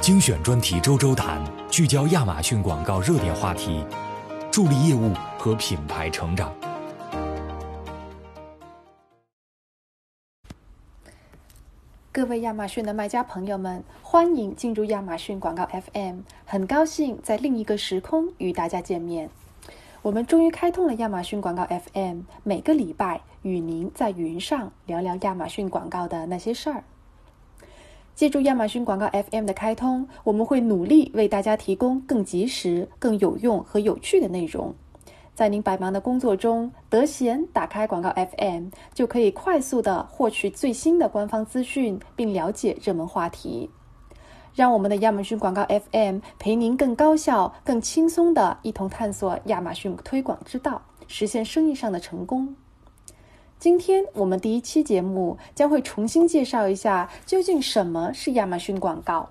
精选专题周周谈，聚焦亚马逊广告热点话题，助力业务和品牌成长。各位亚马逊的卖家朋友们，欢迎进入亚马逊广告 FM。很高兴在另一个时空与大家见面。我们终于开通了亚马逊广告 FM，每个礼拜与您在云上聊聊亚马逊广告的那些事儿。借助亚马逊广告 FM 的开通，我们会努力为大家提供更及时、更有用和有趣的内容。在您百忙的工作中得闲打开广告 FM，就可以快速的获取最新的官方资讯，并了解热门话题。让我们的亚马逊广告 FM 陪您更高效、更轻松的一同探索亚马逊推广之道，实现生意上的成功。今天我们第一期节目将会重新介绍一下究竟什么是亚马逊广告。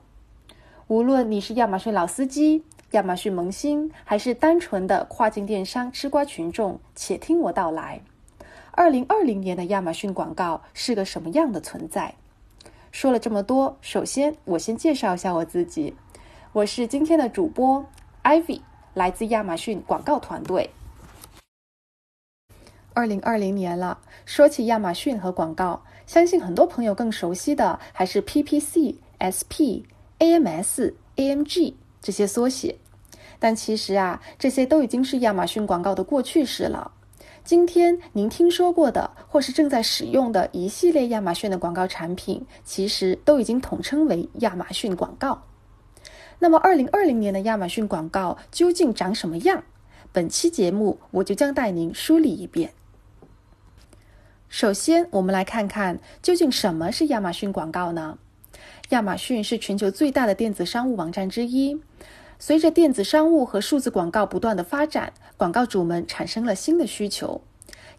无论你是亚马逊老司机。亚马逊萌新还是单纯的跨境电商吃瓜群众，且听我道来。二零二零年的亚马逊广告是个什么样的存在？说了这么多，首先我先介绍一下我自己，我是今天的主播 Ivy，来自亚马逊广告团队。二零二零年了，说起亚马逊和广告，相信很多朋友更熟悉的还是 PPC、SP、AMS、AMG。这些缩写，但其实啊，这些都已经是亚马逊广告的过去式了。今天您听说过的，或是正在使用的一系列亚马逊的广告产品，其实都已经统称为亚马逊广告。那么，二零二零年的亚马逊广告究竟长什么样？本期节目我就将带您梳理一遍。首先，我们来看看究竟什么是亚马逊广告呢？亚马逊是全球最大的电子商务网站之一。随着电子商务和数字广告不断的发展，广告主们产生了新的需求，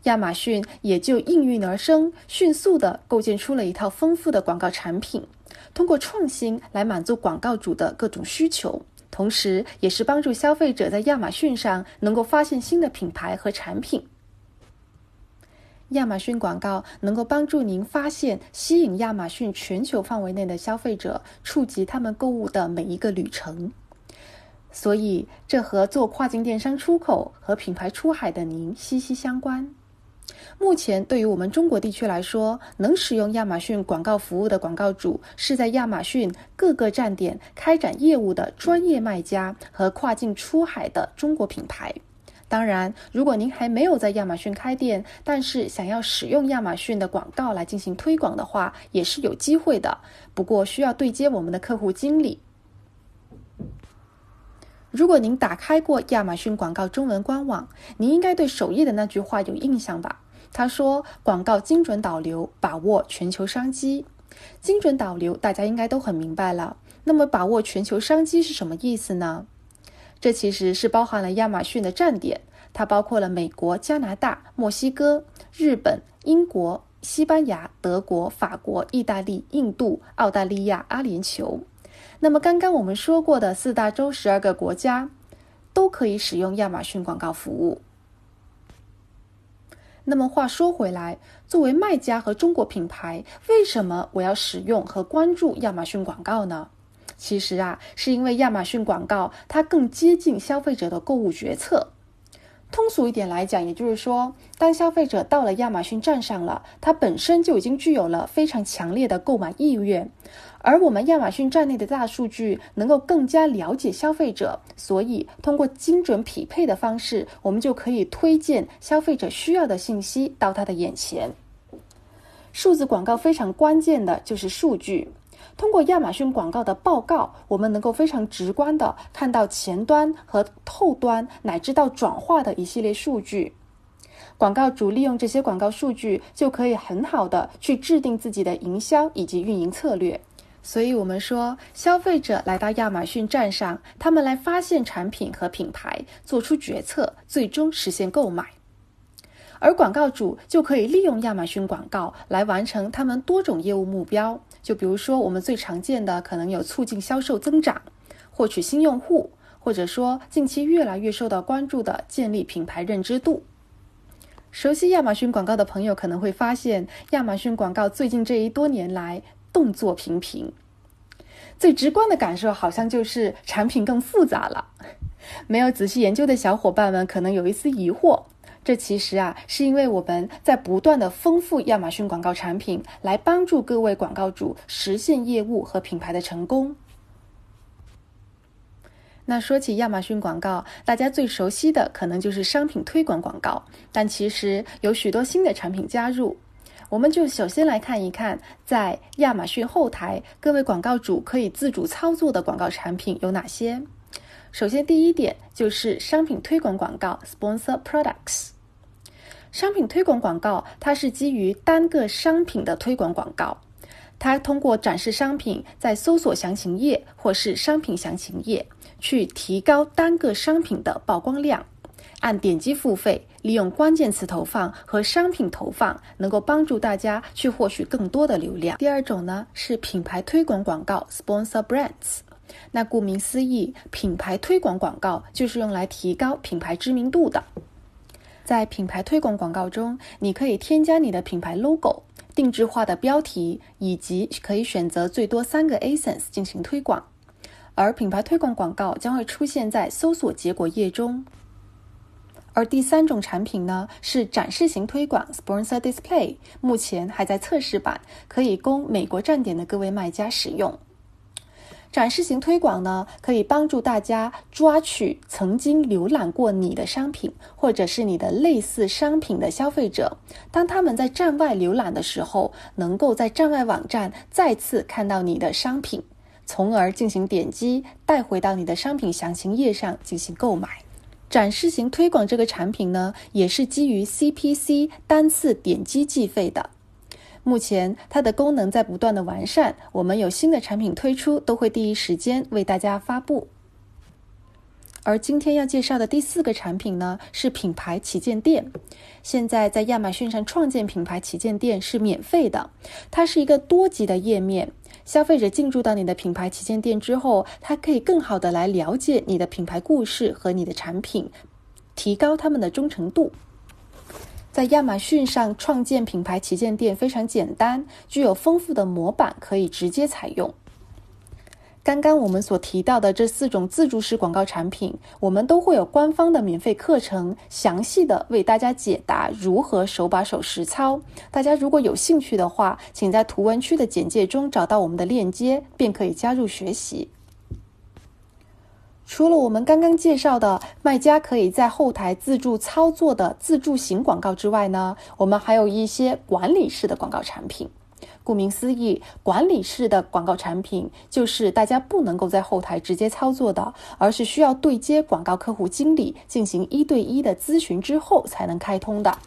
亚马逊也就应运而生，迅速的构建出了一套丰富的广告产品，通过创新来满足广告主的各种需求，同时也是帮助消费者在亚马逊上能够发现新的品牌和产品。亚马逊广告能够帮助您发现、吸引亚马逊全球范围内的消费者，触及他们购物的每一个旅程。所以，这和做跨境电商出口和品牌出海的您息息相关。目前，对于我们中国地区来说，能使用亚马逊广告服务的广告主，是在亚马逊各个站点开展业务的专业卖家和跨境出海的中国品牌。当然，如果您还没有在亚马逊开店，但是想要使用亚马逊的广告来进行推广的话，也是有机会的。不过需要对接我们的客户经理。如果您打开过亚马逊广告中文官网，您应该对首页的那句话有印象吧？他说：“广告精准导流，把握全球商机。”精准导流，大家应该都很明白了。那么，把握全球商机是什么意思呢？这其实是包含了亚马逊的站点，它包括了美国、加拿大、墨西哥、日本、英国、西班牙、德国、法国、意大利、印度、澳大利亚、阿联酋。那么刚刚我们说过的四大洲十二个国家，都可以使用亚马逊广告服务。那么话说回来，作为卖家和中国品牌，为什么我要使用和关注亚马逊广告呢？其实啊，是因为亚马逊广告它更接近消费者的购物决策。通俗一点来讲，也就是说，当消费者到了亚马逊站上了，它本身就已经具有了非常强烈的购买意愿。而我们亚马逊站内的大数据能够更加了解消费者，所以通过精准匹配的方式，我们就可以推荐消费者需要的信息到他的眼前。数字广告非常关键的就是数据。通过亚马逊广告的报告，我们能够非常直观的看到前端和后端乃至到转化的一系列数据。广告主利用这些广告数据，就可以很好的去制定自己的营销以及运营策略。所以，我们说，消费者来到亚马逊站上，他们来发现产品和品牌，做出决策，最终实现购买。而广告主就可以利用亚马逊广告来完成他们多种业务目标。就比如说，我们最常见的可能有促进销售增长、获取新用户，或者说近期越来越受到关注的建立品牌认知度。熟悉亚马逊广告的朋友可能会发现，亚马逊广告最近这一多年来动作频频。最直观的感受好像就是产品更复杂了。没有仔细研究的小伙伴们可能有一丝疑惑，这其实啊是因为我们在不断的丰富亚马逊广告产品，来帮助各位广告主实现业务和品牌的成功。那说起亚马逊广告，大家最熟悉的可能就是商品推广广告，但其实有许多新的产品加入。我们就首先来看一看，在亚马逊后台，各位广告主可以自主操作的广告产品有哪些。首先，第一点就是商品推广广告 （Sponsor Products）。商品推广广告它是基于单个商品的推广广告，它通过展示商品在搜索详情页或是商品详情页。去提高单个商品的曝光量，按点击付费，利用关键词投放和商品投放，能够帮助大家去获取更多的流量。第二种呢是品牌推广广告 （Sponsor Brands）。那顾名思义，品牌推广广告就是用来提高品牌知名度的。在品牌推广广告中，你可以添加你的品牌 logo、定制化的标题，以及可以选择最多三个 ASINs 进行推广。而品牌推广广告将会出现在搜索结果页中。而第三种产品呢，是展示型推广 （Sponsor Display），目前还在测试版，可以供美国站点的各位卖家使用。展示型推广呢，可以帮助大家抓取曾经浏览过你的商品，或者是你的类似商品的消费者，当他们在站外浏览的时候，能够在站外网站再次看到你的商品。从而进行点击，带回到你的商品详情页上进行购买。展示型推广这个产品呢，也是基于 CPC 单次点击计费的。目前它的功能在不断的完善，我们有新的产品推出，都会第一时间为大家发布。而今天要介绍的第四个产品呢，是品牌旗舰店。现在在亚马逊上创建品牌旗舰店是免费的，它是一个多级的页面。消费者进入到你的品牌旗舰店之后，他可以更好的来了解你的品牌故事和你的产品，提高他们的忠诚度。在亚马逊上创建品牌旗舰店非常简单，具有丰富的模板可以直接采用。刚刚我们所提到的这四种自助式广告产品，我们都会有官方的免费课程，详细的为大家解答如何手把手实操。大家如果有兴趣的话，请在图文区的简介中找到我们的链接，便可以加入学习。除了我们刚刚介绍的卖家可以在后台自助操作的自助型广告之外呢，我们还有一些管理式的广告产品。顾名思义，管理式的广告产品就是大家不能够在后台直接操作的，而是需要对接广告客户经理进行一对一的咨询之后才能开通的。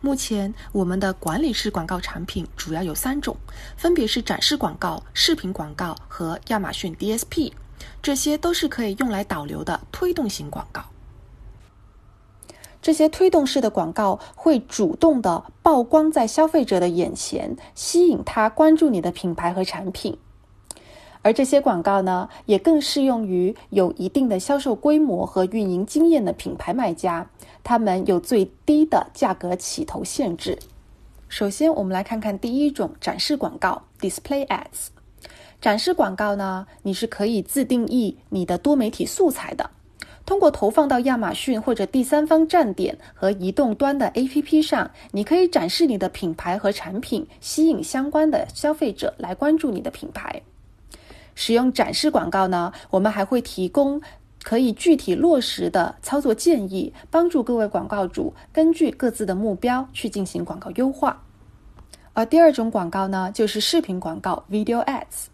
目前我们的管理式广告产品主要有三种，分别是展示广告、视频广告和亚马逊 DSP，这些都是可以用来导流的推动型广告。这些推动式的广告会主动的曝光在消费者的眼前，吸引他关注你的品牌和产品。而这些广告呢，也更适用于有一定的销售规模和运营经验的品牌卖家，他们有最低的价格起投限制。首先，我们来看看第一种展示广告 （Display Ads）。展示广告呢，你是可以自定义你的多媒体素材的。通过投放到亚马逊或者第三方站点和移动端的 APP 上，你可以展示你的品牌和产品，吸引相关的消费者来关注你的品牌。使用展示广告呢，我们还会提供可以具体落实的操作建议，帮助各位广告主根据各自的目标去进行广告优化。而第二种广告呢，就是视频广告 （Video Ads）。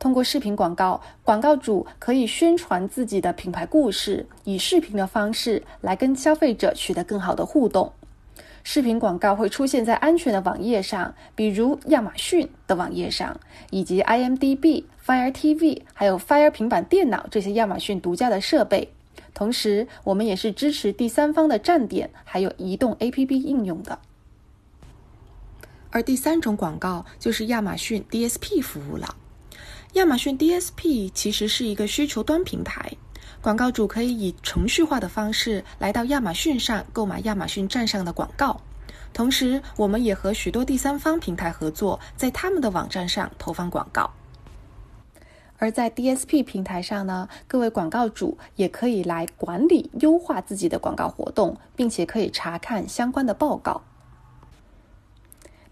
通过视频广告，广告主可以宣传自己的品牌故事，以视频的方式来跟消费者取得更好的互动。视频广告会出现在安全的网页上，比如亚马逊的网页上，以及 IMDB、Fire TV，还有 Fire 平板电脑这些亚马逊独家的设备。同时，我们也是支持第三方的站点，还有移动 APP 应用的。而第三种广告就是亚马逊 DSP 服务了。亚马逊 DSP 其实是一个需求端平台，广告主可以以程序化的方式来到亚马逊上购买亚马逊站上的广告。同时，我们也和许多第三方平台合作，在他们的网站上投放广告。而在 DSP 平台上呢，各位广告主也可以来管理、优化自己的广告活动，并且可以查看相关的报告。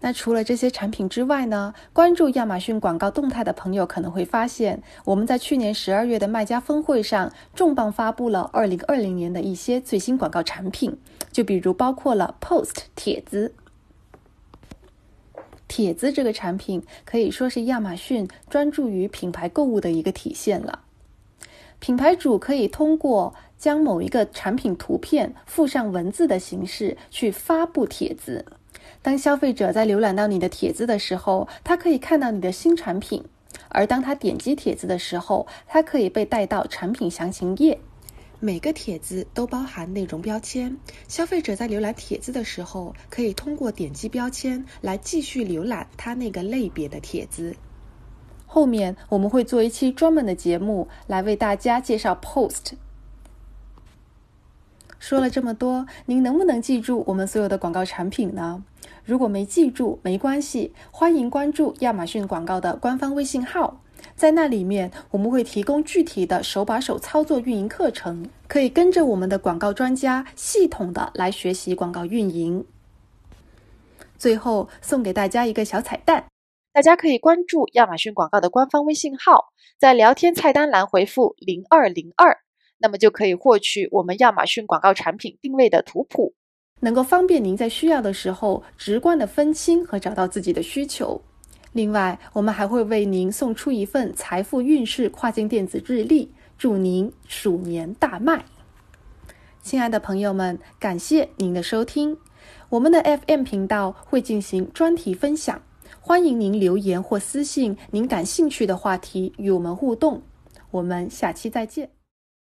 那除了这些产品之外呢，关注亚马逊广告动态的朋友可能会发现，我们在去年十二月的卖家峰会上重磅发布了二零二零年的一些最新广告产品，就比如包括了 Post 帖子。帖子这个产品可以说是亚马逊专注于品牌购物的一个体现了。品牌主可以通过将某一个产品图片附上文字的形式去发布帖子。当消费者在浏览到你的帖子的时候，他可以看到你的新产品；而当他点击帖子的时候，他可以被带到产品详情页。每个帖子都包含内容标签，消费者在浏览帖子的时候，可以通过点击标签来继续浏览他那个类别的帖子。后面我们会做一期专门的节目来为大家介绍 Post。说了这么多，您能不能记住我们所有的广告产品呢？如果没记住，没关系，欢迎关注亚马逊广告的官方微信号。在那里面，我们会提供具体的手把手操作运营课程，可以跟着我们的广告专家系统的来学习广告运营。最后送给大家一个小彩蛋，大家可以关注亚马逊广告的官方微信号，在聊天菜单栏回复零二零二，那么就可以获取我们亚马逊广告产品定位的图谱，能够方便您在需要的时候直观的分清和找到自己的需求。另外，我们还会为您送出一份财富运势跨境电子日历，祝您鼠年大卖！亲爱的朋友们，感谢您的收听。我们的 FM 频道会进行专题分享，欢迎您留言或私信您感兴趣的话题与我们互动。我们下期再见。